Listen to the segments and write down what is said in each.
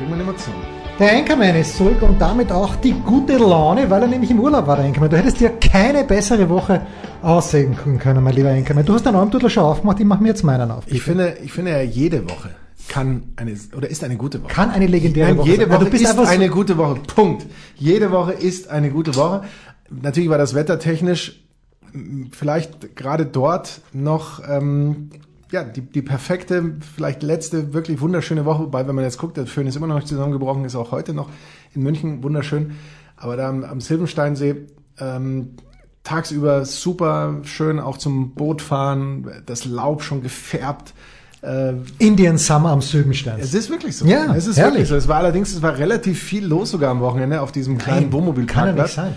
Bring mal Emotion. Der Anchorman ist zurück und damit auch die gute Laune, weil er nämlich im Urlaub war, der Anchorman. Du hättest dir keine bessere Woche aussehen können, mein lieber Anchorman. Du hast deinen Armdudler schon aufgemacht, ich mache mir jetzt meinen auf. Ich finde, ich finde ja, jede Woche kann eine, oder ist eine gute Woche. Kann eine legendäre Nein, Woche jede sein. Woche du bist ist einfach so- eine gute Woche. Punkt. Jede Woche ist eine gute Woche. Natürlich war das Wetter technisch m, vielleicht gerade dort noch ähm, ja die, die perfekte, vielleicht letzte wirklich wunderschöne Woche. Wobei, wenn man jetzt guckt, der Föhn ist immer noch nicht zusammengebrochen, ist auch heute noch in München wunderschön. Aber da am, am Silbensteinsee ähm, tagsüber super schön auch zum Boot fahren, das Laub schon gefärbt. Äh, Indian Summer am Sübenstein. es ist wirklich so. Ja, es ist herrlich. wirklich so. Es war allerdings, es war relativ viel los sogar am Wochenende auf diesem kleinen Kann ja nicht Wohnmobilparkplatz. sein.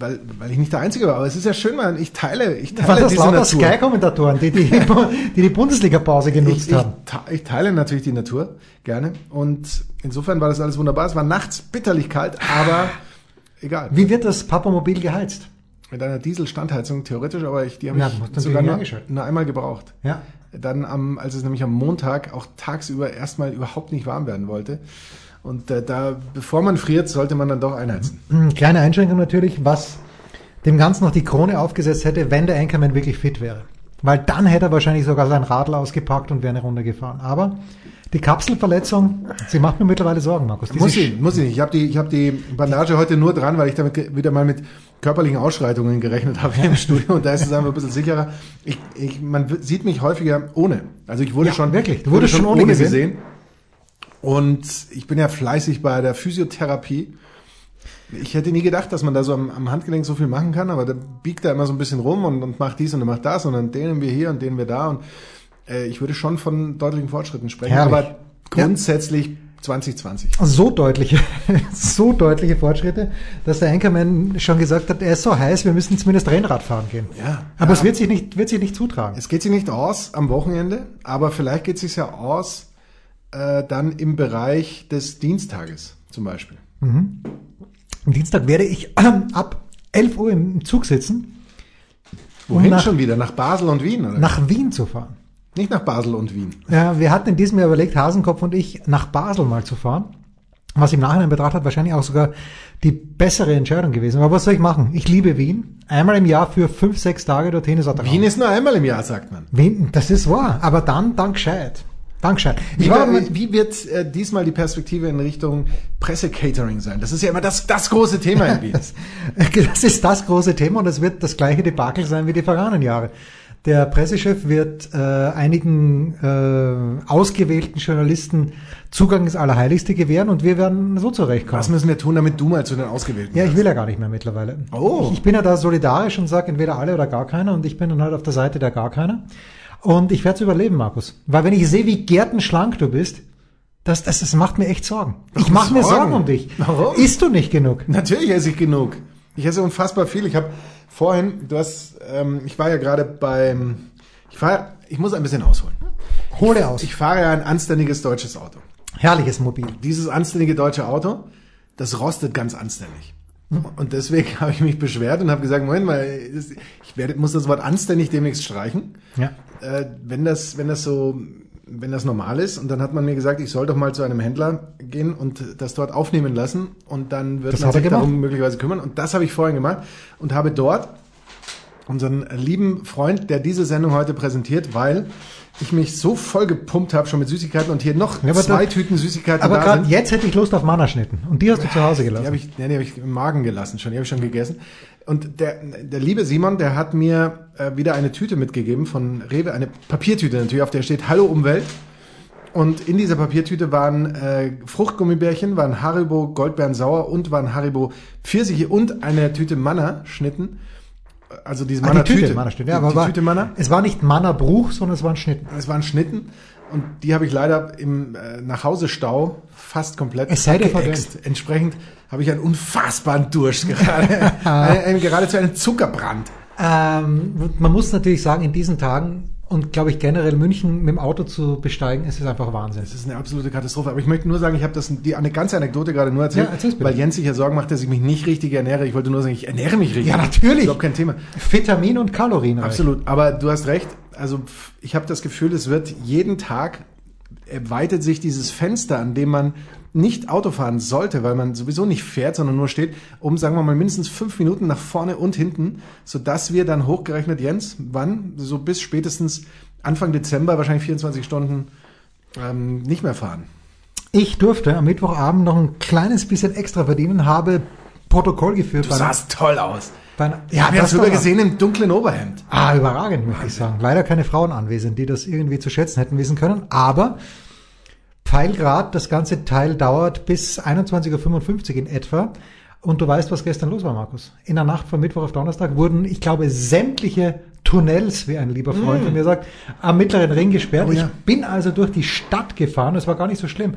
Weil, weil ich nicht der Einzige war. Aber es ist ja schön, man. Ich teile, ich teile das diese lauter Natur. Sky-Kommentatoren, die die, die, die Bundesliga-Pause genutzt Ich, ich, haben? te- ich teile natürlich die Natur gerne. Und insofern war das alles wunderbar. Es war nachts bitterlich kalt, aber egal. Wie wird das Papamobil geheizt? Mit einer Dieselstandheizung theoretisch, aber ich, die habe Ja, ich sogar nur einmal gebraucht. Ja. Dann am, als es nämlich am Montag auch tagsüber erstmal überhaupt nicht warm werden wollte. Und äh, da, bevor man friert, sollte man dann doch einheizen. Hm, Kleine Einschränkung natürlich, was dem Ganzen noch die Krone aufgesetzt hätte, wenn der Anchorman wirklich fit wäre. Weil dann hätte er wahrscheinlich sogar sein Radl ausgepackt und wäre eine Runde gefahren. Aber die Kapselverletzung, sie macht mir mittlerweile Sorgen, Markus. Diese Muss ich, muss ich nicht. Ich habe die, ich hab die Bandage heute nur dran, weil ich damit wieder mal mit körperlichen Ausschreitungen gerechnet habe hier im Studio und da ist es einfach ein bisschen sicherer. Ich, ich, man sieht mich häufiger ohne. Also ich wurde Ja, schon, wirklich. Du wurde wurdest schon ohne gesehen? Und ich bin ja fleißig bei der Physiotherapie. Ich hätte nie gedacht, dass man da so am, am Handgelenk so viel machen kann, aber da biegt er immer so ein bisschen rum und, und macht dies und macht das und dann dehnen wir hier und dehnen wir da und äh, ich würde schon von deutlichen Fortschritten sprechen, Herrlich. aber grundsätzlich 2020. so deutliche, so deutliche Fortschritte, dass der Anchorman schon gesagt hat, er ist so heiß, wir müssen zumindest Rennrad fahren gehen. Ja. Aber Ja. es wird sich nicht, wird sich nicht zutragen. Es geht sich nicht aus am Wochenende, aber vielleicht geht es sich ja aus äh, dann im Bereich des Dienstages zum Beispiel. Am Dienstag werde ich ähm, ab 11 Uhr im Zug sitzen, Wohin Um nach- schon wieder? Nach Basel und Wien? Oder? nach Wien zu fahren. Nicht nach Basel und Wien. Ja, wir hatten in diesem Jahr überlegt, Hasenkopf und ich nach Basel mal zu fahren. Was im Nachhinein betrachtet wahrscheinlich auch sogar die bessere Entscheidung gewesen. Aber was soll ich machen? Ich liebe Wien. Einmal im Jahr für fünf, sechs Tage dorthin ist Wien ist nur einmal im Jahr, sagt man. Wien, das ist wahr. Aber dann, dann gescheit. Dann gescheit. Ich Wie, war, wie, wird äh, diesmal die Perspektive in Richtung Presse-Catering sein? Das ist ja immer das, das große Thema in Wien. das ist das große Thema und es wird das gleiche Debakel sein wie die vergangenen Jahre. Der Pressechef wird äh, einigen äh, ausgewählten Journalisten Zugang ins Allerheiligste gewähren und wir werden so zurechtkommen. Was müssen wir tun, damit du mal zu den Ausgewählten Ja, ich will ja gar nicht mehr mittlerweile. Oh. Ich, ich bin ja da solidarisch und sage entweder alle oder gar keiner und ich bin dann halt auf der Seite der gar keiner. Und ich werde es überleben, Markus. Weil wenn ich sehe, wie gärtenschlank du bist, das, das, das macht mir echt Sorgen. Ich mache mir Sorgen? Um dich. Warum? Isst du nicht genug? Natürlich esse ich genug. Ich esse unfassbar viel. Ich habe vorhin, du hast, ähm, ich war ja gerade beim, ich fahre, ich muss ein bisschen ausholen. Hole aus. Ich fahre ja ein anständiges deutsches Auto. Herrliches Mobil. Dieses anständige deutsche Auto, das rostet ganz anständig. Und deswegen habe ich mich beschwert und habe gesagt, Moment mal, ich werde, muss das Wort anständig demnächst streichen. Ja. Äh, wenn das, wenn das so, wenn das normal ist. Und dann hat man mir gesagt, ich soll doch mal zu einem Händler gehen und das dort aufnehmen lassen. Und dann wird Das man sich darum möglicherweise kümmern. Und das habe ich vorhin gemacht und habe dort unseren lieben Freund, der diese Sendung heute präsentiert, weil ich mich so voll gepumpt habe schon mit Süßigkeiten und hier noch Ja, zwei da- Tüten Süßigkeiten Aber gerade jetzt hätte ich Lust auf Mannerschnitten. Und die hast du zu Hause Die gelassen. habe ich, nee, die habe ich im Magen gelassen schon, die habe ich schon gegessen. Und der, der liebe Simon, der hat mir äh, wieder eine Tüte mitgegeben von Rewe, eine Papiertüte natürlich, auf der steht Hallo Umwelt. Und in dieser Papiertüte waren äh, Fruchtgummibärchen, waren Haribo Goldbeeren sauer und waren Haribo Pfirsiche und eine Tüte Manna Schnitten. Also diese Ah, Manna die Tüte. Mannerschnitten. Die, Ja, aber die war, Tüte Manna. es war nicht Mannerbruch, sondern es waren Schnitten. Es waren Schnitten und die habe ich leider im äh, Nachhausestau fast komplett Es sei geäxt. Entsprechend habe ich einen unfassbaren Durst gerade. einen, einen, geradezu einen Zuckerbrand. Ähm, man muss natürlich sagen, in diesen Tagen und glaube ich generell München mit dem Auto zu besteigen, ist es einfach Wahnsinn. Es ist eine absolute Katastrophe. Aber ich möchte nur sagen, ich habe das die eine ganze Anekdote gerade nur erzählt, Ja, weil Jens sich ja Sorgen macht, dass ich mich nicht richtig ernähre. Ich wollte nur sagen, ich ernähre mich richtig. Ja, natürlich. Überhaupt kein Thema. Vitamin und Kalorien. Absolut. Aber du hast recht. Also ich habe das Gefühl, es wird jeden Tag weitet sich dieses Fenster, an dem man nicht Auto fahren sollte, weil man sowieso nicht fährt, sondern nur steht, um, sagen wir mal, mindestens fünf Minuten nach vorne und hinten, sodass wir dann hochgerechnet, Jens, wann? So bis spätestens Anfang Dezember, wahrscheinlich 24 Stunden, ähm, nicht mehr fahren. Ich durfte am Mittwochabend noch ein kleines bisschen extra verdienen, habe Protokoll geführt. Du sahst toll aus. bei einer- Ich habe ja das sogar gesehen im dunklen Oberhemd. Ah, überragend, möchte ich sagen. Leider keine Frauen anwesend, die das irgendwie zu schätzen hätten wissen können. Aber Pfeilgrad, das ganze Teil dauert bis 21.55 Uhr in etwa. Und du weißt, was gestern los war, Markus. In der Nacht von Mittwoch auf Donnerstag wurden, ich glaube, sämtliche Tunnels, wie ein lieber Freund von mir sagt, am mittleren Ring gesperrt. Mm. Oh ja. Ich bin also durch die Stadt gefahren. Es war gar nicht so schlimm.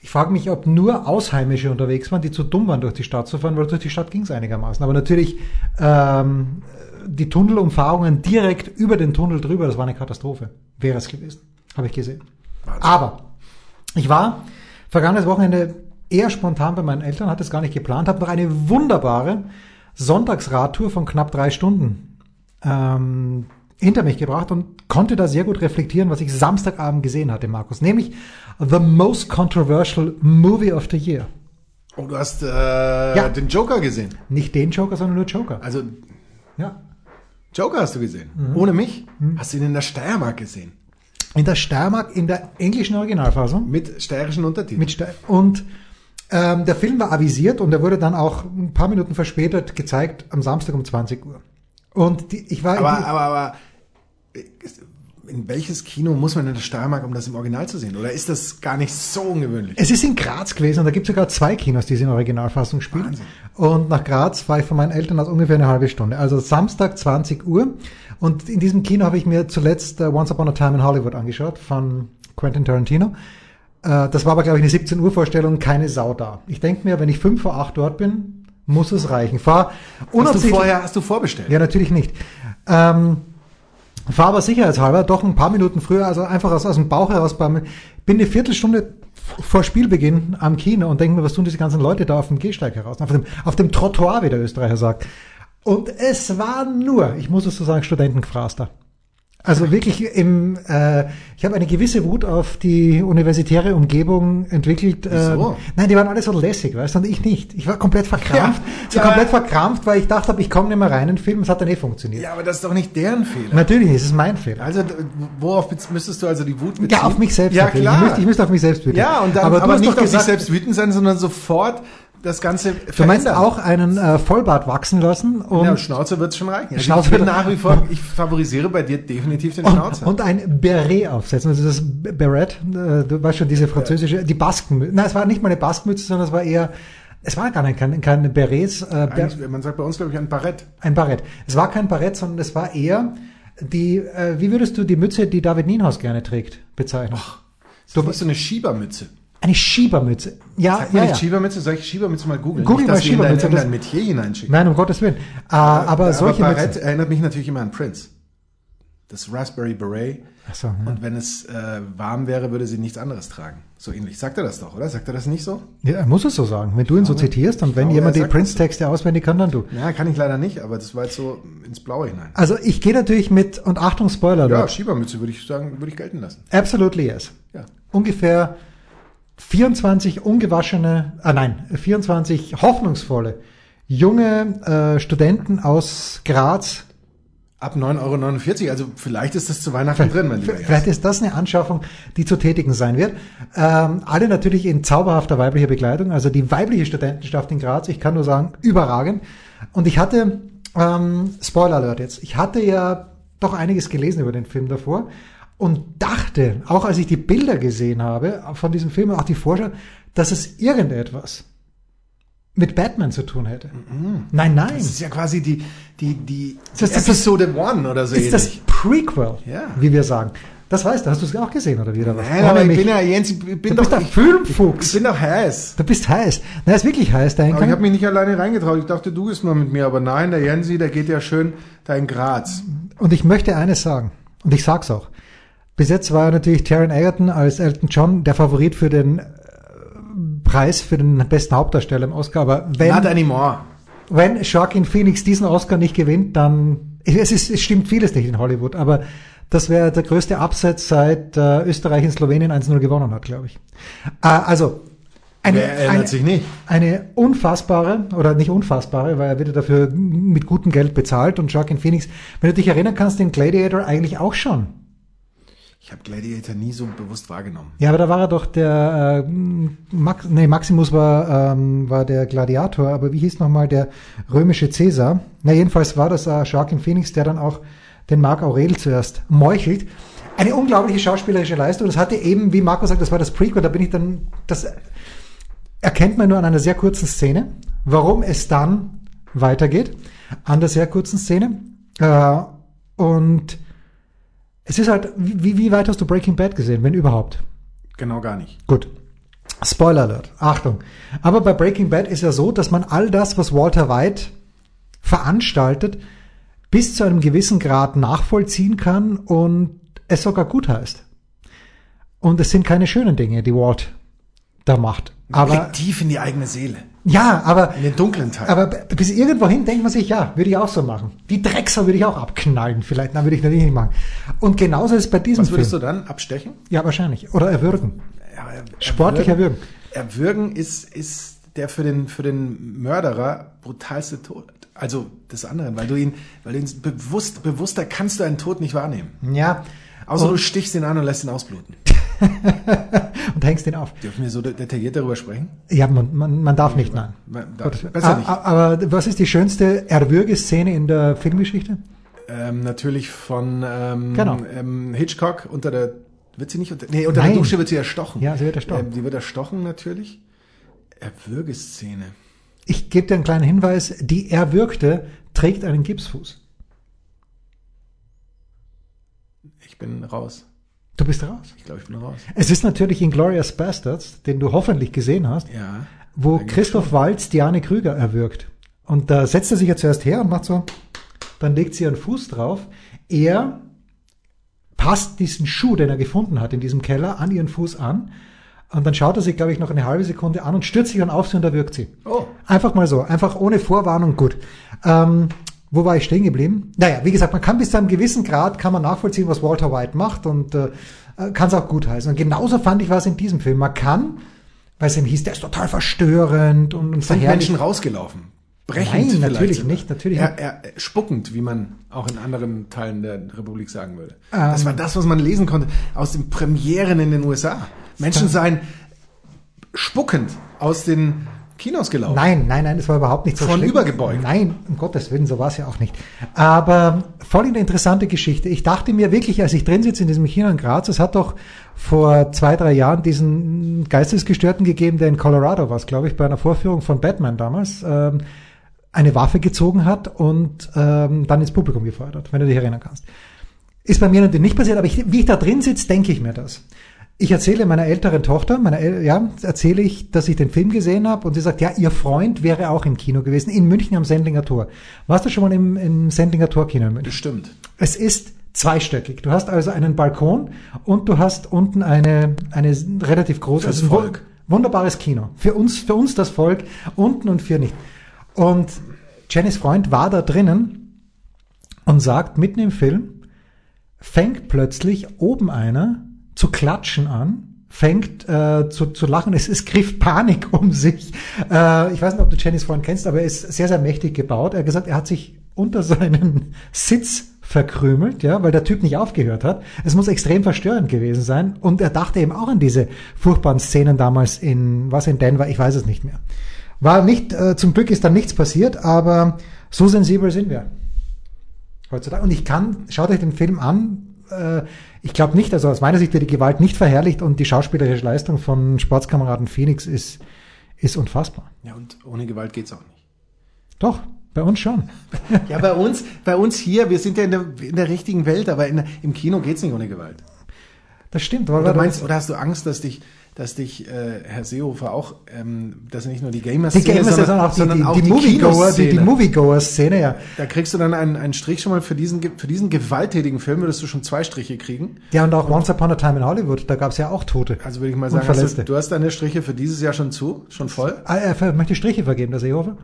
Ich frage mich, ob nur Ausheimische unterwegs waren, die zu dumm waren, durch die Stadt zu fahren, weil durch die Stadt ging es einigermaßen. Aber natürlich ähm, die Tunnelumfahrungen direkt über den Tunnel drüber, das war eine Katastrophe. Wäre es gewesen. Habe ich gesehen. Aber ich war vergangenes Wochenende eher spontan bei meinen Eltern, hatte es gar nicht geplant, habe noch eine wunderbare Sonntagsradtour von knapp drei Stunden ähm, hinter mich gebracht und konnte da sehr gut reflektieren, was ich Samstagabend gesehen hatte, Markus. Nämlich The Most Controversial Movie of the Year. Oh, du hast äh, den Joker gesehen. Nicht den Joker, sondern nur Joker. Also Ja. Joker hast du gesehen. Ohne mich. Hast du ihn in der Steiermark gesehen. In der Steiermark, in der englischen Originalfassung. Mit steirischen Untertiteln. Mit Ste und ähm, der Film war avisiert und er wurde dann auch ein paar Minuten verspätet gezeigt am Samstag um 20 Uhr. Und die, ich war aber, aber, aber in welches Kino muss man in der Steiermark, um das im Original zu sehen? Oder ist das gar nicht so ungewöhnlich? es ist in Graz gewesen und da gibt es sogar zwei Kinos, die es in Originalfassung spielen. Wahnsinn. Und nach Graz war ich von meinen Eltern aus ungefähr eine halbe Stunde. Also Samstag 20 Uhr. Und in diesem Kino habe ich mir zuletzt äh, Once Upon a Time in Hollywood angeschaut von Quentin Tarantino. Äh, das war aber, glaube ich, eine 17 Uhr Vorstellung, keine Sau da. Ich denke mir, wenn ich fünf vor acht dort bin, muss es reichen. Fahr Hast du vorher, hast du vorbestellt? ja, natürlich nicht. Ähm, war aber sicherheitshalber doch ein paar Minuten früher, also einfach aus, aus dem Bauch heraus. Beim, bin eine Viertelstunde vor Spielbeginn am Kino und denke mir, was tun diese ganzen Leute da auf dem Gehsteig heraus? Auf dem, auf dem Trottoir, wie der Österreicher sagt. Und es war nur, ich muss es so sagen, Studentengefraß da. Also wirklich im, äh, ich habe eine gewisse Wut auf die universitäre Umgebung entwickelt. Wieso? Ähm, nein, die waren alle so lässig, weißt du, und ich nicht. Ich war komplett verkrampft. Ja, so ja, komplett verkrampft, weil ich dachte, ich komme nicht mehr rein in den Film. Es hat dann eh funktioniert. Ja, aber das ist doch nicht deren Fehler. Natürlich ist es mein Fehler. Also, worauf müsstest du also die Wut beziehen? Ja, auf mich selbst. Ja, natürlich. klar. Ich müsste, ich müsste auf mich selbst wütend. ja, und dann, aber, aber, nicht auf sich gesagt, selbst wütend sein, sondern sofort das Ganze du meinst auch einen äh, Vollbart wachsen lassen und, Ja, Schnauzer wird's schon reichen. Also Schnauzer ich bin wird- nach wie vor, ich favorisiere bei dir definitiv den Schnauzer. und, und ein Beret aufsetzen. Also das Beret, äh, du weißt schon, diese französische, die Baskenmütze. Nein, es war nicht mal eine Baskenmütze, sondern es war eher, es war gar nicht kein, kein Berets, äh, Ber, man sagt bei uns, glaube ich, ein Barett. ein Barett. Es war kein Barett, sondern es war eher die, äh, wie würdest du die Mütze, die David Nienhaus gerne trägt, bezeichnen? Du bist so eine Schiebermütze. Eine Schiebermütze. Ja, Sag ja, mal ja. nicht Schiebermütze, soll ich Schiebermütze mal googeln? Google nicht, mal dass wir in dein- Schiebermütze, hineinschicken. Nein, um Gottes Willen. Äh, aber solche Barett Mützen. erinnert mich natürlich immer an Prince. Das Raspberry Beret. Ach so, ja. Und wenn es äh, warm wäre, würde sie nichts anderes tragen. So ähnlich. Sagt er das doch, oder? Sagt er das nicht so? Ja, er muss es so sagen. Wenn du ihn so zitierst und wenn glaube, jemand die Prince-Texte auswendig kann, dann du. Ja, kann ich leider nicht, aber das war jetzt so ins Blaue hinein. Also ich gehe natürlich mit, und Achtung, Spoiler, Ja. Schiebermütze würde ich sagen, würde ich gelten lassen. absolutely yes. Ja. Ungefähr 24 ungewaschene, ah nein, 24 hoffnungsvolle junge äh, Studenten aus Graz. Ab 9,49 Euro, also vielleicht ist das zu Weihnachten drin, mein lieber Vielleicht ist das eine Anschaffung, die zu tätigen sein wird. Ähm, alle natürlich in zauberhafter weiblicher Begleitung. Also die weibliche Studentenschaft in Graz, ich kann nur sagen, überragend. Und ich hatte, ähm, Spoiler Alert jetzt, ich hatte ja doch einiges gelesen über den Film davor und dachte, auch als ich die Bilder gesehen habe von diesem Film, auch die Vorschau, dass es irgendetwas mit Batman zu tun hätte. Nein, nein. Das ist ja quasi die, die, die, Das die ist das- Episode One oder so ist das ähnlich. Prequel, Ja. wie wir sagen. Das weißt du, hast du es auch gesehen, oder wie? Oder was? Nein, aber ich mich. bin ja, Jens, ich bin du doch, bist der ich, Filmfuchs. ich bin doch heiß. Du bist heiß. Na, er ist wirklich heiß, der Aber ich habe mich nicht alleine reingetraut. Ich dachte, du gehst mal mit mir. Aber nein, der Jensi, der geht ja schön da in Graz. Und ich möchte eines sagen. Und ich sag's auch. Bis jetzt war natürlich Taron Egerton als Elton John der Favorit für den äh, Preis für den besten Hauptdarsteller im Oscar. Aber wenn, Not anymore. wenn Joaquin Phoenix diesen Oscar nicht gewinnt, dann es, ist, es stimmt vieles nicht in Hollywood, aber das wäre der größte Absatz seit äh, Österreich in Slowenien 1-0 gewonnen hat, glaube ich. Äh, also eine, Wer erinnert eine, sich nicht? eine unfassbare, oder nicht unfassbare, weil er wird dafür mit gutem Geld bezahlt und Joaquin Phoenix, wenn du dich erinnern kannst, den Gladiator eigentlich auch schon. Ich habe Gladiator nie so bewusst wahrgenommen. Ja, aber da war er doch der äh, Max, nee, Maximus war, ähm, war der Gladiator, aber wie hieß nochmal der römische Cäsar? Na, jedenfalls war das äh, Joaquin Phoenix, der dann auch den Marc Aurel zuerst meuchelt. Eine unglaubliche schauspielerische Leistung. Das hatte eben, wie Marco sagt, das war das Prequel, da bin ich dann, das erkennt man nur an einer sehr kurzen Szene, warum es dann weitergeht, an der sehr kurzen Szene. Äh, und es ist halt, wie, wie weit hast du Breaking Bad gesehen, wenn überhaupt? Genau gar nicht. Gut. Spoiler Alert. Achtung. Aber bei Breaking Bad ist ja so, dass man all das, was Walter White veranstaltet, bis zu einem gewissen Grad nachvollziehen kann und es sogar gut heißt. Und es sind keine schönen Dinge, die Walt da macht. Aber Blick tief in die eigene Seele. ja, aber In den dunklen Teil. aber bis irgendwo hin denkt man sich, ja, würde ich auch so machen. Die Drecksau würde ich auch abknallen, vielleicht, na, würde ich natürlich nicht machen. Und genauso ist es bei diesem Was würdest Film. du dann abstechen? Ja, wahrscheinlich. Oder erwürgen. Ja, er- Sportlich erwürgen. erwürgen. Ist, ist der für den, für den Mörderer brutalste Tod. Also des anderen, weil du ihn, weil du ihn bewusst, bewusster kannst du einen Tod nicht wahrnehmen. Ja. Außer du und, stichst ihn an und lässt ihn ausbluten. und hängst ihn auf. Dürfen wir so de- detailliert darüber sprechen? Ja, man, man, man darf nicht, nein. Darf- besser A- nicht. a- Aber was ist die schönste Erwürgeszene in der Filmgeschichte? Ähm, natürlich von ähm, Genau. ähm, Hitchcock unter der wird sie nicht unter nee, unter Nein. der Dusche wird sie erstochen. Ja, sie wird erstochen. Ähm, die wird erstochen natürlich. Erwürgeszene. Ich gebe dir einen kleinen Hinweis. Die Erwürgte trägt einen Gipsfuß. Ich bin raus. Du bist raus. Ich glaube, ich bin raus. Es ist natürlich Inglourious Bastards, den du hoffentlich gesehen hast, Ja. wo Christoph Waltz Diane Krüger erwürgt. Und da setzt er sich ja zuerst her und macht so, dann legt sie ihren Fuß drauf. Er passt diesen Schuh, den er gefunden hat in diesem Keller, an ihren Fuß an. Und dann schaut er sich, glaube ich, noch eine halbe Sekunde an und stürzt sich dann auf sie und erwürgt sie. Oh. Einfach mal so, einfach ohne Vorwarnung, gut. Ähm, wo war ich stehen geblieben? Naja, wie gesagt, man kann bis zu einem gewissen Grad, kann man nachvollziehen, was Walter White macht und äh, kann es auch gut heißen. Und genauso fand ich was in diesem Film. Man kann, weil es ihm hieß, der ist total verstörend und, und Sind. Menschen rausgelaufen? Brechend Nein, natürlich sogar. nicht, natürlich er, er, spuckend, wie man auch in anderen Teilen der Republik sagen würde. Ähm. das war das, was man lesen konnte aus den Premieren in den USA. Menschen seien spuckend aus den Kinos gelaufen. Nein, nein, nein, das war überhaupt nicht so Von schlimm. übergebeugt. Nein, um Gottes Willen, so war es ja auch nicht. Aber voll eine interessante Geschichte. Ich dachte mir wirklich, als ich drin sitze in diesem Kino in Graz, es hat doch vor zwei, drei Jahren diesen Geistesgestörten gegeben, der in Colorado war, glaube ich, bei einer Vorführung von Batman damals, ähm, eine Waffe gezogen hat und ähm, dann ins Publikum gefeuert hat, wenn du dich erinnern kannst. Ist bei mir natürlich nicht passiert, aber ich, wie ich da drin sitze, denke ich mir das. Ich erzähle meiner älteren Tochter, meiner El ja, erzähle ich, dass ich den Film gesehen habe und sie sagt, ja, ihr Freund wäre auch im Kino gewesen, in München am Sendlinger Tor. Warst du schon mal im, im Sendlinger Tor Kino in München? Bestimmt. Es ist zweistöckig. Du hast also einen Balkon und du hast unten eine, eine relativ große, Fürs also Volk. wunderbares Kino. Für uns, für uns das Volk, unten und für nicht. Und Jennys Freund war da drinnen und sagt mitten im Film, fängt plötzlich oben einer zu klatschen an, fängt äh, zu, zu lachen. Es, es griff Panik um sich. Äh, ich weiß nicht, ob du Jennys Freund kennst, aber er ist sehr, sehr mächtig gebaut. Er hat gesagt, er hat sich unter seinen Sitz verkrümelt, ja, weil der Typ nicht aufgehört hat. Es muss extrem verstörend gewesen sein. Und er dachte eben auch an diese furchtbaren Szenen damals in, was in Denver, ich weiß es nicht mehr. War nicht, äh, zum Glück ist dann nichts passiert, aber so sensibel sind wir heutzutage. Und ich kann, schaut euch den Film an. Äh, ich glaube nicht, also aus meiner Sicht wird die Gewalt nicht verherrlicht und die schauspielerische Leistung von Sportskameraden Phoenix ist, ist unfassbar. Ja, und ohne Gewalt geht's auch nicht. Doch, bei uns schon. Ja, bei uns, bei uns hier, wir sind ja in der, in der richtigen Welt, aber in, im Kino geht's nicht ohne Gewalt. Das stimmt. Weil oder, meinst, oder hast du Angst, dass dich, dass dich äh, Herr Seehofer auch, ähm, dass er nicht nur die Gamer-Szene, die Gamer sondern, auch die, sondern die, die, die, Moviegoer, die, die Kinoszene. Moviegoer-Szene, ja. Da kriegst du dann einen, einen Strich schon mal für diesen, für diesen gewalttätigen Film, würdest du schon zwei Striche kriegen. Ja, und auch Once Upon a Time in Hollywood, da gab es ja auch Tote. Also würde ich mal Und sagen, hast du, du hast deine Striche für dieses Jahr schon zu, schon voll. Ah, Er ver- möchte Striche vergeben, der Seehofer?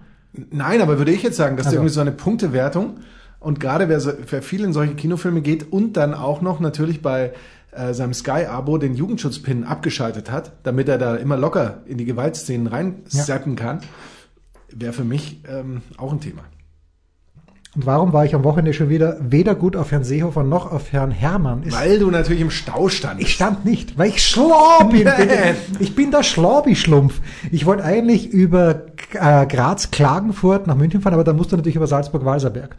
Nein, aber würde ich jetzt sagen, dass Also. irgendwie so eine Punktewertung und gerade wer, so, wer viel in solche Kinofilme geht und dann auch noch natürlich bei äh, seinem Sky-Abo den Jugendschutzpin abgeschaltet hat, damit er da immer locker in die Gewaltszenen reinsappen kann, wäre für mich ähm, auch ein Thema. Und warum war ich am Wochenende schon wieder weder gut auf Herrn Seehofer noch auf Herrn Hermann? Ist, Weil du natürlich im Stau standst. ich stand nicht, weil ich Schlorbi bin. Ich bin der Schlorbi-Schlumpf. Ich wollte eigentlich über äh, Graz, Klagenfurt nach München fahren, aber dann musste natürlich über Salzburg-Walserberg.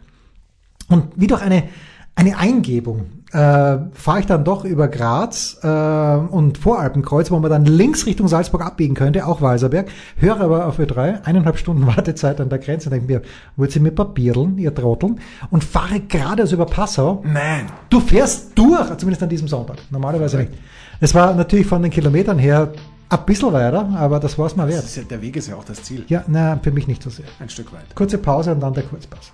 Und wie durch eine, eine Eingebung äh, fahre ich dann doch über Graz äh, und Voralpenkreuz, wo man dann links Richtung Salzburg abbiegen könnte, auch Walserberg, höre aber auf Ö3, eineinhalb Stunden Wartezeit an der Grenze, denke mir, wollt ihr mir papiereln, ihr Trotteln, und fahre geradeaus über Passau. Nein. Du fährst durch, zumindest an diesem Sonntag, normalerweise nicht. Es war natürlich von den Kilometern her ein bisschen weiter, aber das war es mal wert. ja, der Weg ist ja auch das Ziel. Ja, na, für mich nicht so sehr. Ein Stück weit. Kurze Pause und dann der Kurzpass.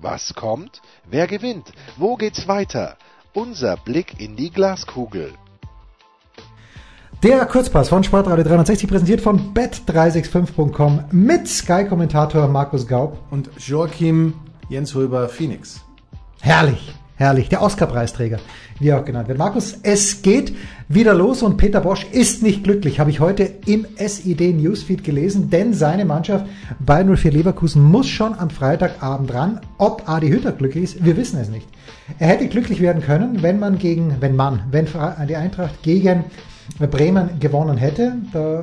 Was kommt? Wer gewinnt? Wo geht's weiter? Unser Blick in die Glaskugel. Der Kurzpass von Sportradio 360 präsentiert von bet365.com mit Sky-Kommentator Markus Gaub. Und Joachim Jens Röber Phoenix. Herrlich, herrlich. Der Oscar-Preisträger, wie auch genannt wird. Markus, es geht wieder los und Peter Bosch ist nicht glücklich, habe ich heute im SID Newsfeed gelesen, denn seine Mannschaft bei 04 Leverkusen muss schon am Freitagabend ran. Ob Adi Hütter glücklich ist, wir wissen es nicht. Er hätte glücklich werden können, wenn man gegen, wenn man, wenn die Eintracht gegen Bremen gewonnen hätte. Da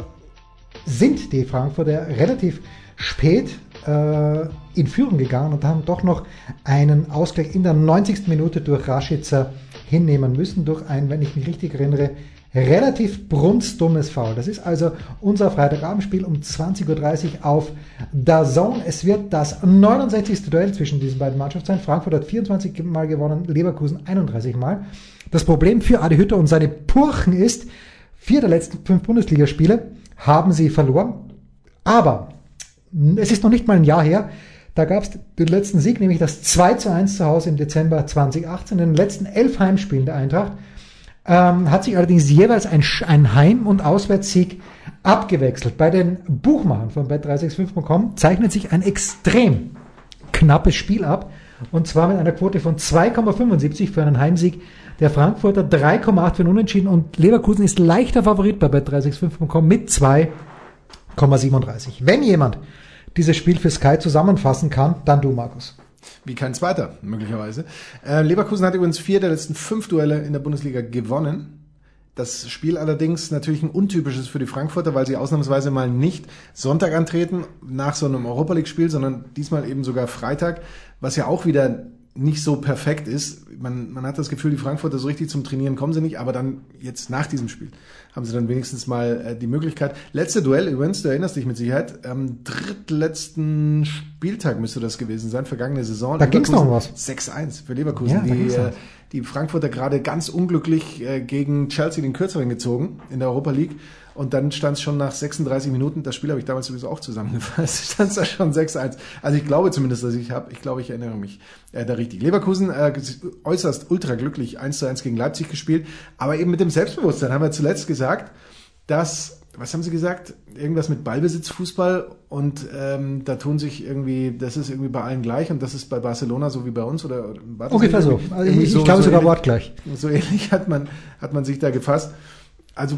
sind die Frankfurter relativ spät äh, in Führung gegangen und haben doch noch einen Ausgleich in der 90. Minute durch Raschitzer hinnehmen müssen, durch ein, wenn ich mich richtig erinnere, relativ brunstdummes Foul. Das ist also unser Freitagabendspiel um 20.30 Uhr auf der Zone. Es wird das 69. Duell zwischen diesen beiden Mannschaften sein. Frankfurt hat 24 Mal gewonnen, Leverkusen 31 Mal. Das Problem für Adi Hütter und seine Purchen ist, vier der letzten fünf Bundesligaspiele haben sie verloren. Aber es ist noch nicht mal ein Jahr her. Da gab es den letzten Sieg, nämlich das 2 zu 1 zu Hause im Dezember 2018. In den letzten elf Heimspielen der Eintracht ähm, hat sich allerdings jeweils ein, ein Heim- und Auswärtssieg abgewechselt. Bei den Buchmachern von bet365.com zeichnet sich ein extrem knappes Spiel ab. Und zwar mit einer Quote von 2,75 für einen Heimsieg der Frankfurter, 3,8 für einen Unentschieden und Leverkusen ist leichter Favorit bei bet365.com mit 2,37. Wenn jemand dieses Spiel für Sky zusammenfassen kann, dann du, Markus. Wie kein zweiter, möglicherweise. Äh, Leverkusen hat übrigens vier der letzten fünf Duelle in der Bundesliga gewonnen. Das Spiel allerdings natürlich ein untypisches für die Frankfurter, weil sie ausnahmsweise mal nicht Sonntag antreten nach so einem Europa League-Spiel, sondern diesmal eben sogar Freitag, was ja auch wieder nicht so perfekt ist. Man, man hat das Gefühl, die Frankfurter so richtig zum Trainieren kommen sie nicht, aber dann jetzt nach diesem Spiel haben sie dann wenigstens mal äh, die Möglichkeit. Letzte Duell übrigens, du erinnerst dich mit Sicherheit, am drittletzten Spieltag müsste das gewesen sein, vergangene Saison. Da ging's noch um was. 6-1 für Leverkusen. Ja, die, äh. Die Frankfurter gerade ganz unglücklich äh, gegen Chelsea den Kürzeren gezogen in der Europa League. Und dann stand es schon nach 36 Minuten, das Spiel habe ich damals sowieso auch zusammengefasst, stand es da schon 6-1. Also ich glaube zumindest, dass ich habe, ich glaube, ich erinnere mich äh, da richtig. Leverkusen äh, äußerst ultra glücklich 1 zu 1 gegen Leipzig gespielt, aber eben mit dem Selbstbewusstsein haben wir zuletzt gesagt, dass, was haben sie gesagt? Irgendwas mit Ballbesitzfußball und ähm, da tun sich irgendwie, das ist irgendwie bei allen gleich und das ist bei Barcelona so wie bei uns oder war das Ungefähr so. Also ich, ich glaube sogar ähnlich? wortgleich. So ähnlich hat man, hat man sich da gefasst. Also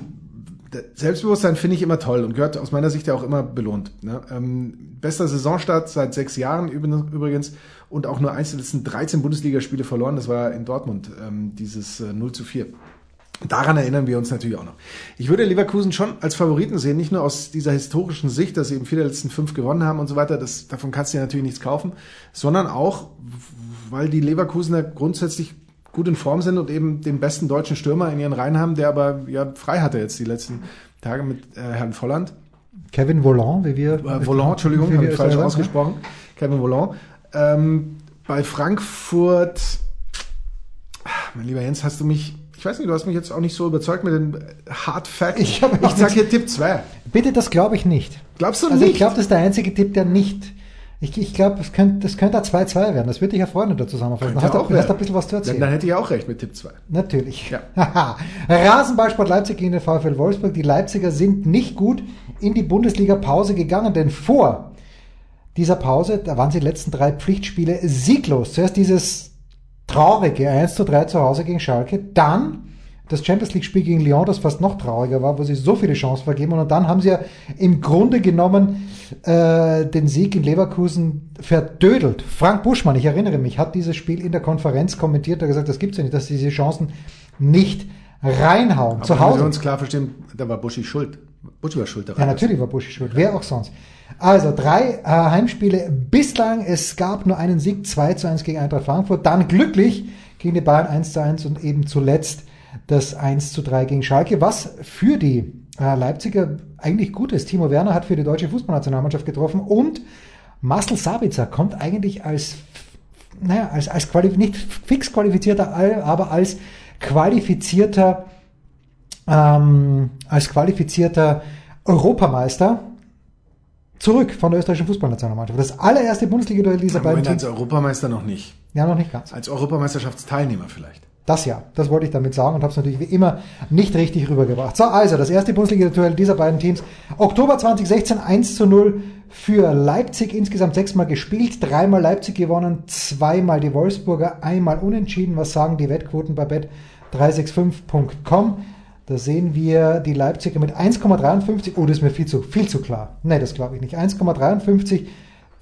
Selbstbewusstsein finde ich immer toll und gehört aus meiner Sicht ja auch immer belohnt. Ne? Ähm, bester Saisonstart seit sechs Jahren üb- übrigens und auch nur eins der letzten 13 Bundesligaspiele verloren. Das war in Dortmund, ähm, dieses äh, 0 zu 4. Daran erinnern wir uns natürlich auch noch. Ich würde Leverkusen schon als Favoriten sehen, nicht nur aus dieser historischen Sicht, dass sie eben vier der letzten fünf gewonnen haben und so weiter. Das, davon kannst du ja natürlich nichts kaufen, sondern auch, weil die Leverkusener grundsätzlich gut in Form sind und eben den besten deutschen Stürmer in ihren Reihen haben, der aber ja frei hatte jetzt die letzten Tage mit äh, Herrn Volland. Kevin Volant, wie wir. Äh, Volant, Entschuldigung, habe ich falsch sagen, ausgesprochen. Kevin Volland. Ähm, bei Frankfurt, mein lieber Jens, hast du mich, ich weiß nicht, du hast mich jetzt auch nicht so überzeugt mit den Hard Facts. Ich ich sag hier Tipp 2. Bitte, das glaube ich nicht. Glaubst du Also nicht? ich glaube, das ist der einzige Tipp, der nicht. Ich, ich glaube, es könnte, das könnte ein 2-2 werden. Das würde dich ja freuen in der Zusammenfassung. Könnte Hast du auch hast ein bisschen was zu dann, erzählen. dann hätte ich auch recht mit Tipp 2. Natürlich. Ja. Rasenballsport Leipzig gegen den VfL Wolfsburg. Die Leipziger sind nicht gut in die Bundesliga-Pause gegangen, denn vor dieser Pause, da waren sie die letzten drei Pflichtspiele sieglos. Zuerst dieses traurige 1 zu 3 zu Hause gegen Schalke, dann das Champions League Spiel gegen Lyon, das fast noch trauriger war, wo sie so viele Chancen vergeben und dann haben sie ja im Grunde genommen äh, den Sieg in Leverkusen verdödelt. Frank Buschmann, ich erinnere mich, hat dieses Spiel in der Konferenz kommentiert, hat gesagt, das gibt's ja nicht, dass sie diese Chancen nicht reinhauen. Zu Aber wir Hause. uns klar verstehen, da war Buschi schuld. Buschi war schuld daran. Ja, natürlich war Buschi schuld. Wer auch sonst. Also drei äh, Heimspiele bislang. Es gab nur einen Sieg, 2 zu 1 gegen Eintracht Frankfurt. Dann glücklich gegen die Bayern 1 zu 1 und eben zuletzt das 1 zu 3 gegen Schalke, was für die äh, Leipziger eigentlich gut ist. Timo Werner hat für die deutsche Fußballnationalmannschaft getroffen und Marcel Sabitzer kommt eigentlich als, naja, als, als quali nicht fix qualifizierter, aber als qualifizierter ähm, als qualifizierter Europameister zurück von der österreichischen Fußballnationalmannschaft. Das allererste Bundesliga-Duell dieser beiden Moment, als Teams. Europameister noch nicht. Ja, noch nicht ganz. Als Europameisterschaftsteilnehmer vielleicht. Das ja, das wollte ich damit sagen und habe es natürlich wie immer nicht richtig rübergebracht. So, also das erste Bundesliga-Duell dieser beiden Teams. Oktober 2016 1 zu 0 für Leipzig, insgesamt sechsmal gespielt, dreimal Leipzig gewonnen, zweimal die Wolfsburger, einmal unentschieden. Was sagen die Wettquoten bei bet365.com? Da sehen wir die Leipziger mit 1,53. Oh, das ist mir viel zu, viel zu klar. Nee, das glaube ich nicht. 1,53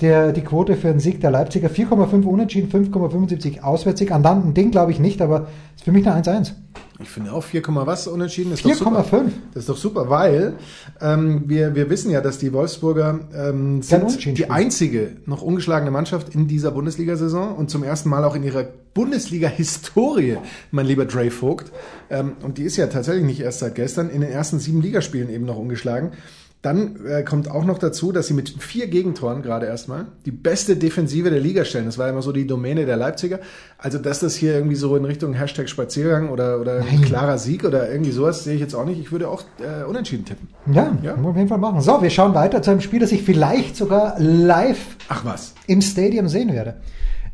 der, die Quote für einen Sieg der Leipziger. 4,5 unentschieden, 5,75 Auswärtssieg. An dann Ding glaube ich nicht, aber ist für mich eine 1-1. Ich finde auch 4, was unentschieden ist doch super. 4,5. Das ist doch super, weil ähm, wir, wir wissen ja, dass die Wolfsburger ähm, sind die einzige noch ungeschlagene Mannschaft in dieser Bundesliga-Saison und zum ersten Mal auch in ihrer Bundesliga-Historie, mein lieber Dre Vogt. Ähm, und die ist ja tatsächlich nicht erst seit gestern in den ersten sieben Ligaspielen eben noch ungeschlagen. Dann äh, kommt auch noch dazu, dass sie mit vier Gegentoren gerade erstmal die beste Defensive der Liga stellen. Das war immer so die Domäne der Leipziger. Also, dass das hier irgendwie so in Richtung Hashtag Spaziergang oder, oder ein klarer Sieg oder irgendwie sowas sehe ich jetzt auch nicht. Ich würde auch äh, unentschieden tippen. Ja, Ja. auf jeden Fall machen. So, wir schauen weiter zu einem Spiel, das ich vielleicht sogar live im Stadium sehen werde.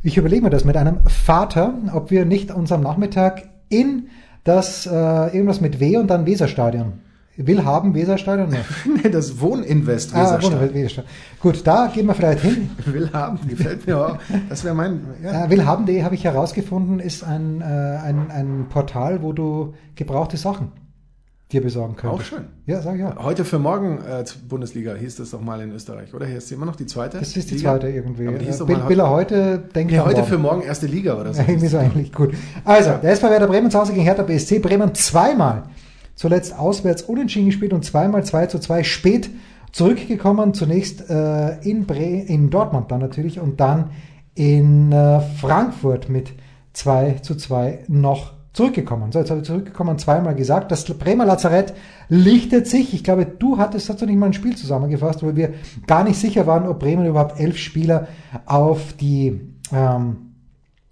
Ich überlege mir das mit einem Vater, ob wir nicht uns am Nachmittag in das äh, irgendwas mit W und dann Weserstadion. Will haben Weserstadion? Nee. Nee, das Wohninvest Ah, Weserstadt. wunderbar, Weserstadion. Gut, da gehen wir vielleicht hin. Will haben, gefällt mir auch. Das wäre mein. Ja. Äh, willhaben.de habe ich herausgefunden, ist ein, äh, ein, ein Portal, wo du gebrauchte Sachen dir besorgen könntest. Auch schön. Ja, sag ich ja. Heute für morgen äh, Bundesliga hieß das doch mal in Österreich, oder? Hier ist immer noch die zweite. Das ist die Liga? zweite irgendwie. Aber die hieß Äh, Bill, Biller heute, denke ich. heute für morgen erste Liga oder so. Ja, irgendwie so eigentlich gut. Also, der SV Werder Bremen zu Hause gegen Hertha BSC. Bremen zweimal zuletzt auswärts unentschieden gespielt und zweimal 2 zu 2 spät zurückgekommen. Zunächst äh, in, Bre in Dortmund dann natürlich und dann in äh, Frankfurt mit 2 zu 2 noch zurückgekommen. So, jetzt habe ich zurückgekommen, zweimal gesagt, das Bremer Lazarett lichtet sich. Ich glaube, du hattest, du nicht mal ein Spiel zusammengefasst, wo wir gar nicht sicher waren, ob Bremen überhaupt elf Spieler auf die ähm,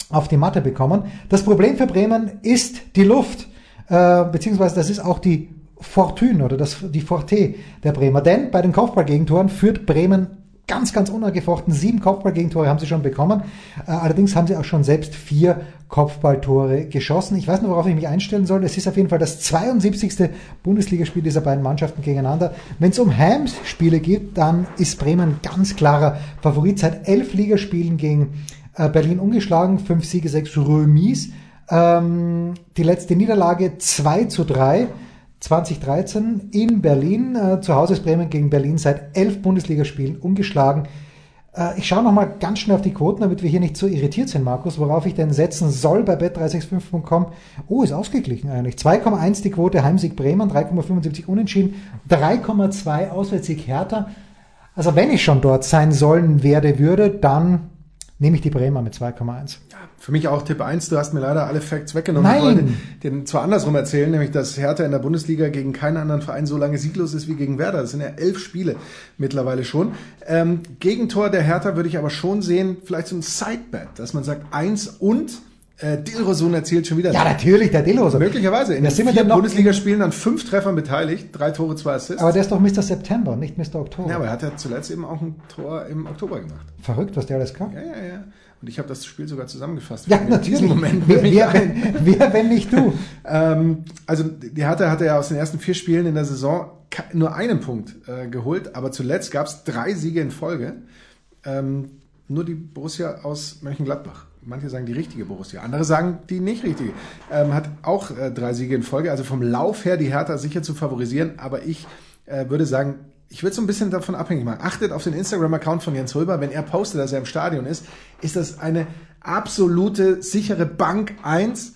auf die Matte bekommen. Das Problem für Bremen ist die Luft, äh, beziehungsweise das ist auch die Fortune oder das, die Forte der Bremer. Denn bei den Kopfballgegentoren führt Bremen ganz, ganz unangefochten. Sieben Kopfballgegentore haben sie schon bekommen. Äh, allerdings haben sie auch schon selbst vier Kopfballtore geschossen. Ich weiß nicht, worauf ich mich einstellen soll. Es ist auf jeden Fall das 72. Bundesligaspiel dieser beiden Mannschaften gegeneinander. Wenn es um Heimspiele geht, dann ist Bremen ganz klarer Favorit seit elf Ligaspielen gegen äh, Berlin ungeschlagen, fünf Siege, sechs Remis. Ähm, die letzte Niederlage 2 zu 3. 2013 in Berlin. Äh, zu Hause ist Bremen gegen Berlin seit elf Bundesligaspielen ungeschlagen. Äh, ich schaue nochmal ganz schnell auf die Quoten, damit wir hier nicht so irritiert sind, Markus, worauf ich denn setzen soll bei bet365.com. Oh, ist ausgeglichen eigentlich. 2,1 die Quote Heimsieg Bremen, 3,75 Unentschieden, 3,2 Auswärtssieg Hertha. Also wenn ich schon dort sein sollen werde würde, dann nehme ich die Bremer mit 2,1. Ja, für mich auch Tipp 1. Du hast mir leider alle Facts weggenommen. Nein. Ich wollte den zwar andersrum erzählen, nämlich dass Hertha in der Bundesliga gegen keinen anderen Verein so lange sieglos ist wie gegen Werder. Das sind ja elf Spiele mittlerweile schon. Ähm, Gegentor der Hertha würde ich aber schon sehen, vielleicht so ein Sidebet, dass man sagt eins und äh, Dilrosun erzielt schon wieder. Ja, natürlich, der Dilrosun. Möglicherweise. In Ja, den vier Bundesligaspielen an fünf Treffern beteiligt, drei Tore, zwei Assists. Aber der ist doch Mr. September, nicht Mr. Oktober. ja, aber er hat ja zuletzt eben auch ein Tor im Oktober gemacht. Verrückt, was der alles kann. Ja, ja, ja. Und ich habe das Spiel sogar zusammengefasst. Ja, In natürlich. diesem Moment wer, wer, wenn, wer, wenn nicht du? Ähm, also die Hertha hatte ja aus den ersten vier Spielen in der Saison nur einen Punkt äh, geholt, aber zuletzt gab es drei Siege in Folge. Ähm, nur die Borussia aus Mönchengladbach. Manche sagen die richtige Borussia, andere sagen die nicht richtige. Ähm, hat auch äh, drei Siege in Folge. Also vom Lauf her die Hertha sicher zu favorisieren, aber ich äh, würde sagen, ich würde so ein bisschen davon abhängig machen. Achtet auf den Instagram-Account von Jens Röber. Wenn er postet, dass er im Stadion ist, ist das eine absolute sichere Bank 1.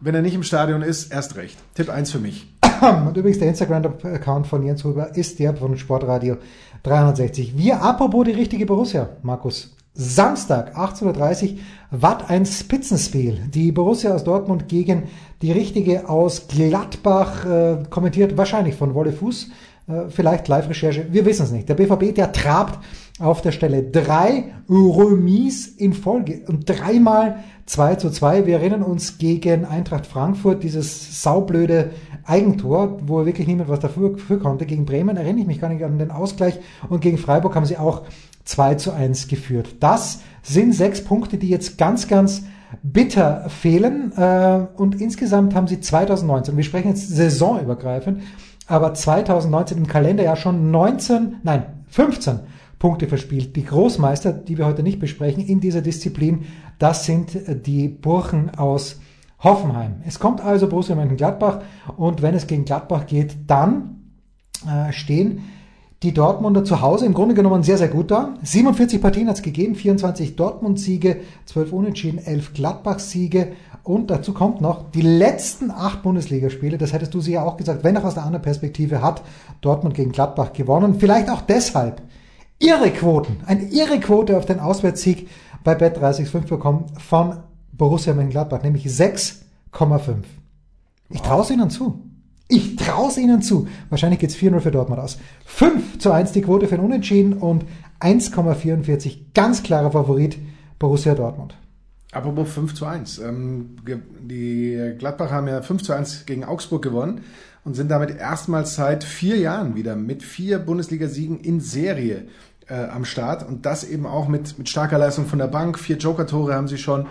Wenn er nicht im Stadion ist, erst recht. Tipp 1 für mich. Und übrigens, der Instagram-Account von Jens Huber ist der von Sportradio 360. Wir, apropos die richtige Borussia, Markus. Samstag, 18.30 Uhr, was ein Spitzenspiel. Die Borussia aus Dortmund gegen die richtige aus Gladbach, äh, kommentiert wahrscheinlich von Wolle Fuß, äh, vielleicht Live-Recherche, wir wissen es nicht. Der BVB, der trabt auf der Stelle drei Remis in Folge und dreimal 2 zu 2. Wir erinnern uns gegen Eintracht Frankfurt, dieses saublöde Eigentor, wo wirklich niemand was dafür, dafür konnte. Gegen Bremen erinnere ich mich gar nicht an den Ausgleich und gegen Freiburg haben sie auch 2 zu 1 geführt. Das sind sechs Punkte, die jetzt ganz, ganz bitter fehlen äh, und insgesamt haben sie 2019, wir sprechen jetzt saisonübergreifend, aber 2019 im Kalender ja schon 19, nein, 15 Punkte verspielt. Die Großmeister, die wir heute nicht besprechen, in dieser Disziplin, das sind die Burchen aus Hoffenheim. Es kommt also Borussia Mönchengladbach und wenn es gegen Gladbach geht, dann äh, stehen die Dortmunder zu Hause im Grunde genommen sehr, sehr gut da. 47 Partien hat es gegeben, 24 Dortmund-Siege, 12 Unentschieden, 11 Gladbach-Siege und dazu kommt noch die letzten acht Bundesligaspiele, das hättest du sie ja auch gesagt, wenn auch aus der anderen Perspektive, hat Dortmund gegen Gladbach gewonnen. Vielleicht auch deshalb irre Quoten, eine irre Quote auf den Auswärtssieg bei Bet365 bekommen von Borussia Mönchengladbach, nämlich 6,5. Ich traue es ihnen zu. Ich traue es ihnen zu. Wahrscheinlich geht's 4-0 für Dortmund aus. 5 zu 1 die Quote für den Unentschieden und 1,44 ganz klarer Favorit Borussia Dortmund. Apropos 5 zu 1. Ähm, die Gladbacher haben ja 5 zu 1 gegen Augsburg gewonnen und sind damit erstmals seit vier Jahren wieder mit vier Bundesligasiegen in Serie äh, am Start und das eben auch mit, mit starker Leistung von der Bank. Vier Joker-Tore haben sie schon.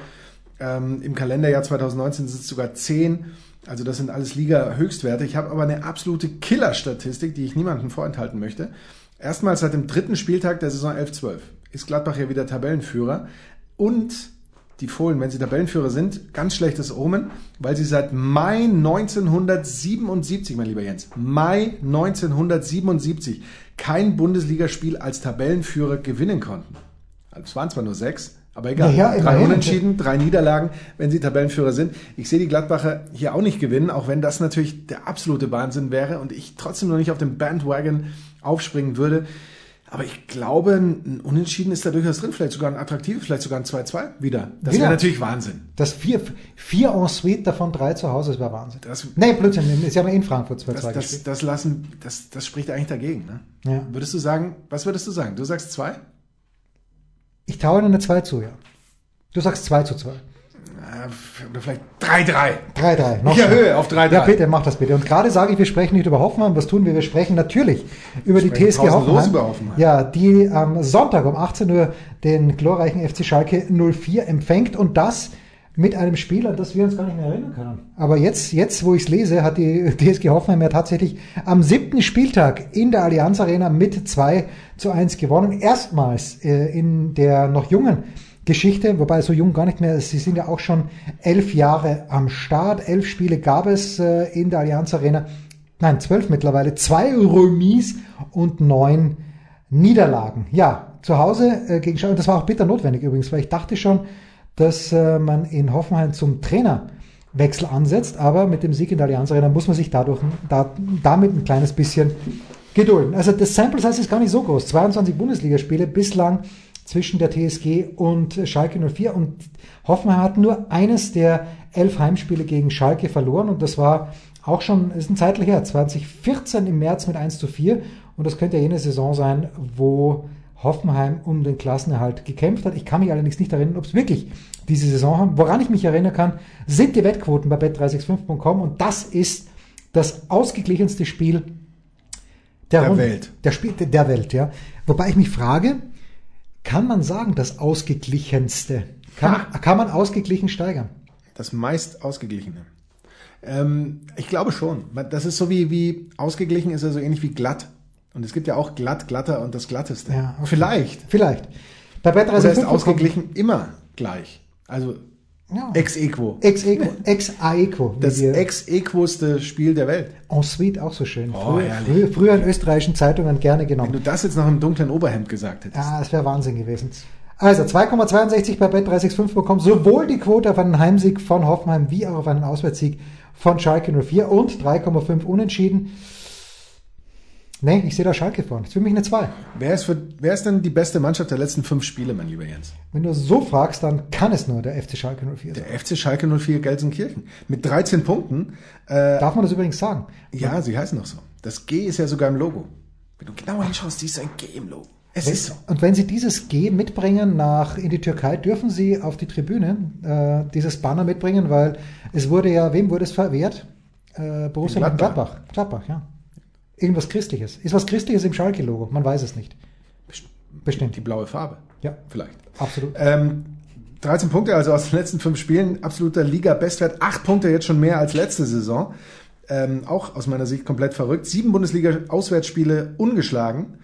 Ähm, Im Kalenderjahr 2019 sind es sogar zehn. Also das sind alles Liga-Höchstwerte. Ich habe aber eine absolute Killer-Statistik, die ich niemandem vorenthalten möchte. Erstmals seit dem dritten Spieltag der Saison 11-12 ist Gladbach ja wieder Tabellenführer. Und die Fohlen, wenn sie Tabellenführer sind, ganz schlechtes Omen, weil sie seit Mai 1977, mein lieber Jens, Mai 1977 kein Bundesligaspiel als Tabellenführer gewinnen konnten. Also es waren zwar nur sechs, aber egal. Naja, drei. Unentschieden, drei Niederlagen, wenn sie Tabellenführer sind. Ich sehe die Gladbacher hier auch nicht gewinnen, auch wenn das natürlich der absolute Wahnsinn wäre und ich trotzdem noch nicht auf den Bandwagon aufspringen würde. Aber ich glaube, ein Unentschieden ist da durchaus drin. Vielleicht sogar ein attraktives, vielleicht sogar ein 2-2 wieder. Das Wieder? wäre natürlich Wahnsinn. Das vier, vier en suite, davon drei zu Hause, das wäre Wahnsinn. Das- nee, Blödsinn, sie haben ja in Frankfurt 2-2 Das, das, das, lassen, das, das spricht eigentlich dagegen. Ne? Ja. Würdest du sagen, was würdest du sagen? Du sagst 2? Ich traue ihnen eine 2 zu, ja. Du sagst 2 zu 2. Oder vielleicht 3-3. 3-3. noch Ich erhöhe auf 3-3. Ja, bitte, mach das bitte. Und gerade sage ich, wir sprechen nicht über Hoffenheim. Was tun wir? Wir sprechen natürlich über die sprechen TSG Hoffenheim. über Hoffenheim. Ja, die am Sonntag um 18 Uhr den glorreichen FC Schalke 04 empfängt und das mit einem Spiel, an das wir uns gar nicht mehr erinnern können. Aber jetzt, jetzt, wo ich es lese, hat die TSG Hoffenheim ja tatsächlich am siebten Spieltag in der Allianz Arena mit 2 zu 1 gewonnen. Erstmals äh, in der noch jungen Geschichte, wobei so jung gar nicht mehr, sie sind ja auch schon elf Jahre am Start. Elf Spiele gab es äh, in der Allianz Arena. Nein, zwölf mittlerweile. Zwei Remis und neun Niederlagen. Ja, zu Hause äh, gegen Schalke. Das war auch bitter notwendig übrigens, weil ich dachte schon, dass äh, man in Hoffenheim zum Trainerwechsel ansetzt, aber mit dem Sieg in der Allianz Arena muss man sich dadurch da, damit ein kleines bisschen gedulden. Also das Sample Size ist gar nicht so groß. 22 Bundesligaspiele bislang zwischen der TSG und Schalke 04 und Hoffenheim hat nur eines der elf Heimspiele gegen Schalke verloren und das war auch schon, ist ein zeitlich her, 2014 im März mit 1 zu 4 und das könnte ja jene Saison sein, wo Hoffenheim um den Klassenerhalt gekämpft hat. Ich kann mich allerdings nicht erinnern, ob es wirklich diese Saison haben. Woran ich mich erinnern kann, sind die Wettquoten bei bet365.com und das ist das ausgeglichenste Spiel der, Der Runde- Welt. Der, Spiel, der Welt, ja. Wobei ich mich frage, kann man sagen, das ausgeglichenste? Kann, man, kann man ausgeglichen steigern? Das meist ausgeglichene. Ähm, ich glaube schon. Das ist so wie, wie ausgeglichen ist ja so ähnlich wie glatt. Und es gibt ja auch glatt, glatter und das glatteste. Ja, okay. Vielleicht. Vielleicht. Bei Oder ist bet365.com ausgeglichen immer gleich. Also Ja. ex equo. Ex equo, ex aequo. Das ex equoste Spiel der Welt. Ensuite auch so schön. Oh, früher, früher, früher in österreichischen Zeitungen gerne Wenn genommen. du das jetzt noch im dunklen Oberhemd gesagt hättest. Ja, das wäre Wahnsinn gewesen. Also 2,62 bei Bet365 bekommt sowohl die Quote auf einen Heimsieg von Hoffenheim wie auch auf einen Auswärtssieg von Schalke 04 und 3,5 unentschieden. Nee, ich sehe da Schalke vorne. Das ist für mich eine 2. Wer, ist für, wer ist denn die beste Mannschaft der letzten fünf Spiele, mein lieber Jens? Wenn du so fragst, dann kann es nur der FC Schalke 04 sein. Der FC Schalke 04 Gelsenkirchen. Mit 13 Punkten. Äh, Darf man das übrigens sagen? ja, sie heißen auch so. Das G ist ja sogar im Logo. Wenn du genauer hinschaust, siehst du ein G im Logo. Es ist so. Und wenn Sie dieses G mitbringen nach in die Türkei, dürfen Sie auf die Tribüne äh, dieses Banner mitbringen, weil es wurde ja, wem wurde es verwehrt? Äh, Borussia. Gladbach. Gladbach, ja. Irgendwas Christliches. Ist was Christliches im Schalke-Logo? Man weiß es nicht. Bestimmt. Die blaue Farbe. Ja, Vielleicht. absolut. Ähm, 13 Punkte, also aus den letzten fünf Spielen, absoluter Liga-Bestwert. Acht Punkte jetzt schon mehr als letzte Saison. Ähm, auch aus meiner Sicht komplett verrückt. Sieben Bundesliga-Auswärtsspiele ungeschlagen.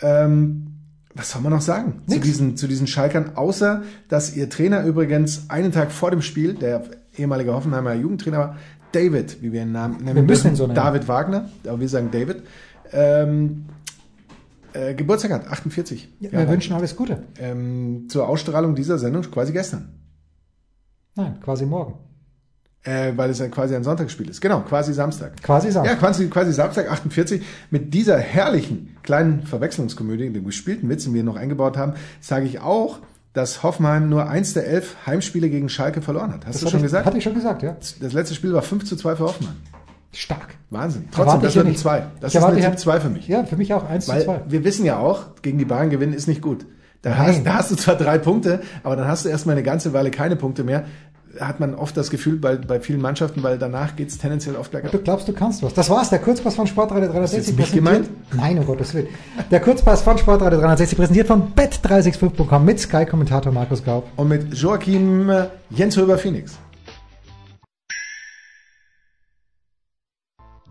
Ähm, was soll man noch sagen zu diesen, zu diesen Schalkern? Außer, dass ihr Trainer übrigens einen Tag vor dem Spiel, der ehemalige Hoffenheimer Jugendtrainer war, David, wie wir ihn Namen nennen, Wir müssen so nennen. David Wagner, aber wir sagen David, ähm, äh, Geburtstag hat, 48. Ja, wir wünschen alles Gute. ähm, zur Ausstrahlung dieser Sendung quasi gestern. Nein, quasi morgen. Äh, weil es ja quasi ein Sonntagsspiel ist. Genau, quasi Samstag. Quasi Ja, Samstag. quasi, quasi Samstag 48. Mit dieser herrlichen kleinen Verwechslungskomödie, den gespielten Witz, den wir noch eingebaut haben, sage ich auch, dass Hoffenheim nur eins der elf Heimspiele gegen Schalke verloren hat. Hast Das du schon ich, gesagt? Hatte ich schon gesagt, ja. Das letzte Spiel war 5 zu 2 für Hoffenheim. Stark. Wahnsinn. Trotzdem, das wird ein nicht. 2. Das ist eine Tipp 2 für mich. Ja, für mich auch 1 zu Weil 2. wir wissen ja auch, gegen die Bayern gewinnen ist nicht gut. Da hast, da hast du zwar drei Punkte, aber dann hast du erstmal eine ganze Weile keine Punkte mehr. Hat man oft das Gefühl bei, bei vielen Mannschaften, weil danach geht's tendenziell oft bergab. Du glaubst, du kannst was. Das war's, der Kurzpass von Sportradio 360 jetzt mich präsentiert. Nein, um Gottes Willen. Der Kurzpass von Sportradio 360 präsentiert von bet365.com mit Sky-Kommentator Markus Gaub. Und mit Joachim äh, Jens Höber Phoenix.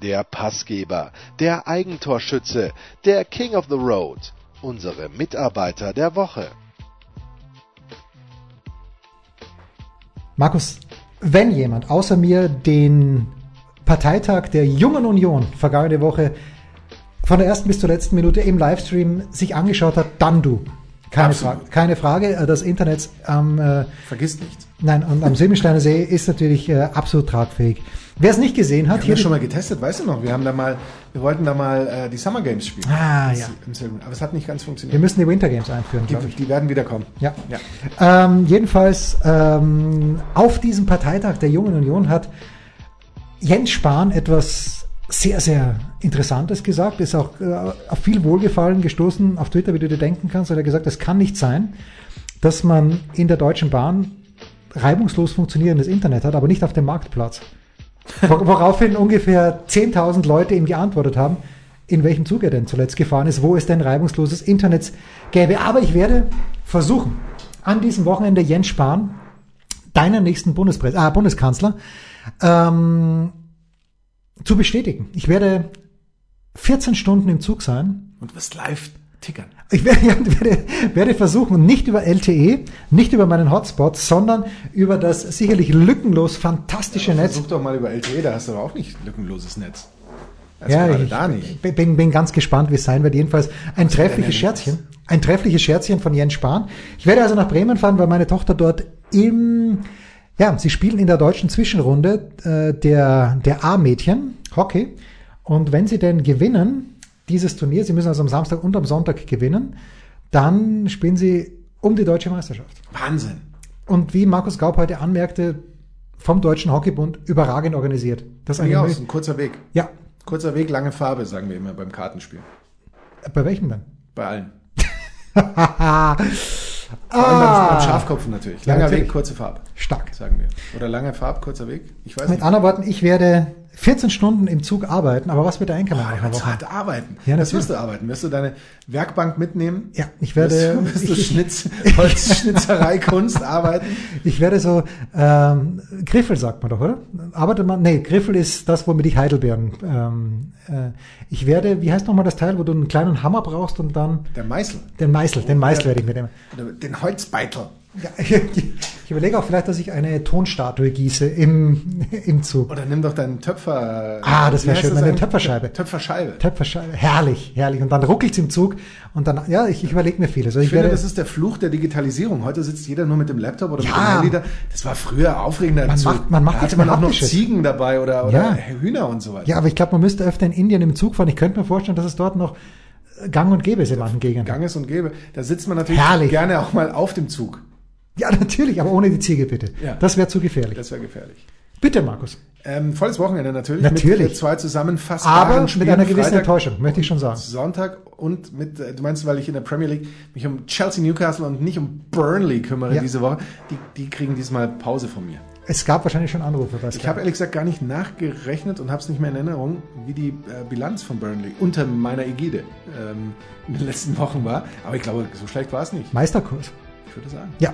Der Passgeber, der Eigentorschütze, der King of the Road, unsere Mitarbeiter der Woche. Markus, wenn jemand außer mir den Parteitag der Jungen Union vergangene Woche von der ersten bis zur letzten Minute im Livestream sich angeschaut hat, dann du. Keine. Frage. Keine Frage. Äh, Das Internet am, äh, Vergiss nichts. Nein, und am Silbensteiner See ist natürlich äh, absolut tragfähig. Wer es nicht gesehen hat, Wir haben hier das schon mal getestet, weißt du noch? Wir haben da mal, wir wollten da mal äh, die Summer Games spielen. Ah, ja. Aber es hat nicht ganz wir funktioniert. müssen die Winter Games einführen, Die, ich. die werden wieder kommen. Ja. Ja. Ähm, jedenfalls ähm, auf diesem Parteitag der Jungen Union hat Jens Spahn etwas sehr, sehr Interessantes gesagt, ist auch äh, auf viel Wohlgefallen gestoßen auf Twitter, wie du dir denken kannst. Er hat gesagt, es kann nicht sein, dass man in der Deutschen Bahn reibungslos funktionierendes Internet hat, aber nicht auf dem Marktplatz. Wor- Woraufhin ungefähr 10.000 Leute ihm geantwortet haben, in welchem Zug er denn zuletzt gefahren ist, wo es denn reibungsloses Internet gäbe. Aber ich werde versuchen, an diesem Wochenende Jens Spahn, deinen nächsten Bundespräs ah, Bundeskanzler, ähm, zu bestätigen. Ich werde 14 Stunden im Zug sein. Und wirst live tickern. Ich werde, ja, werde, werde versuchen, nicht über LTE, nicht über meinen Hotspot, sondern über das sicherlich lückenlos fantastische Netz. Versuch doch mal über LTE, da hast du aber auch nicht lückenloses Netz. Also Ja, ich da nicht. bin- bin, ganz gespannt, wie es sein wird. Jedenfalls ein treffliches denn Scherzchen. Ein treffliches Scherzchen von Jens Spahn. Ich werde also nach Bremen fahren, weil meine Tochter dort im, ja, sie spielen in der deutschen Zwischenrunde äh, der, der A-Mädchen Hockey. Und wenn sie denn gewinnen, dieses Turnier, sie müssen also am Samstag und am Sonntag gewinnen, dann spielen sie um die deutsche Meisterschaft. Wahnsinn. Und wie Markus Gaub heute anmerkte, vom Deutschen Hockeybund überragend organisiert. Das ist aus, ein kurzer Weg. ja, Kurzer Weg, lange Farbe, sagen wir immer beim Kartenspiel. bei welchem denn? Bei allen. Ah, Vor allem beim, Schafkopfen natürlich. Ja, Langer natürlich. Weg, kurze Farbe, stark. sagen wir. Oder langer Farb, kurzer Weg. Ich weiß Mit nicht. anderen Worten, ich werde 14 Stunden im Zug arbeiten, aber was wird der Enkelmann Ah, machen? hart arbeiten. Ja, das wirst du arbeiten. Wirst du deine Werkbank mitnehmen? Ja, ich werde, Wirst, wirst du Schnitz, Holzschnitzerei-Kunst arbeiten? ich werde so, ähm, Griffel sagt man doch, oder? Arbeitet man, nee, Griffel ist das, womit ich Heidelbeeren, ähm, äh, ich werde, wie heißt nochmal das Teil, wo du einen kleinen Hammer brauchst und dann Der Meißel. den Meißel, den Meißel werde ich mitnehmen. Den Holzbeitel. Ja, ich, ich überlege auch vielleicht, dass ich eine Tonstatue gieße im, im Zug. Oder nimm doch deinen Töpfer. Ah, das wie wär heißt schön, meine? Töpferscheibe. Töpferscheibe. Töpferscheibe, herrlich, herrlich. Und dann ruckelt's im Zug und dann, ja, ich, ich überlege mir vieles. Also Ich ich finde, das ist der Fluch der Digitalisierung. Heute sitzt jeder nur mit dem Laptop oder mit Ja. dem Handy da. Das war früher aufregender. Man im macht- man macht da hatte man auch noch. Ziegen dabei oder, oder Ja. Hühner und so weiter. ja, aber ich glaube, man müsste öfter in Indien im Zug fahren. Ich könnte mir vorstellen, dass es dort noch gang und gäbe ist in manchen Gegenden. Ganges und Gäbe. Da sitzt man natürlich Herrlich. gerne auch mal auf dem Zug. Ja, natürlich, aber ohne die Ziege bitte. Ja. Das wäre zu gefährlich. Das wäre gefährlich. bitte, Markus. Ähm, volles Wochenende natürlich. Natürlich. Mit äh, zwei zusammenfassbaren Aber mit Spielen. einer gewissen Freitag, Enttäuschung, möchte ich schon sagen. Sonntag und mit, äh, du meinst, weil ich in der Premier League mich um Chelsea, Newcastle und nicht um Burnley kümmere Ja. diese Woche. Die, die kriegen diesmal Pause von mir. Es gab wahrscheinlich schon Anrufe bei Ich habe ehrlich gesagt gar nicht nachgerechnet und habe es nicht mehr in Erinnerung, wie die äh, Bilanz von Burnley unter meiner Ägide ähm, in den letzten Wochen war. Aber ich glaube, so schlecht war es nicht. Meisterkurs. Ich würde sagen. Ja.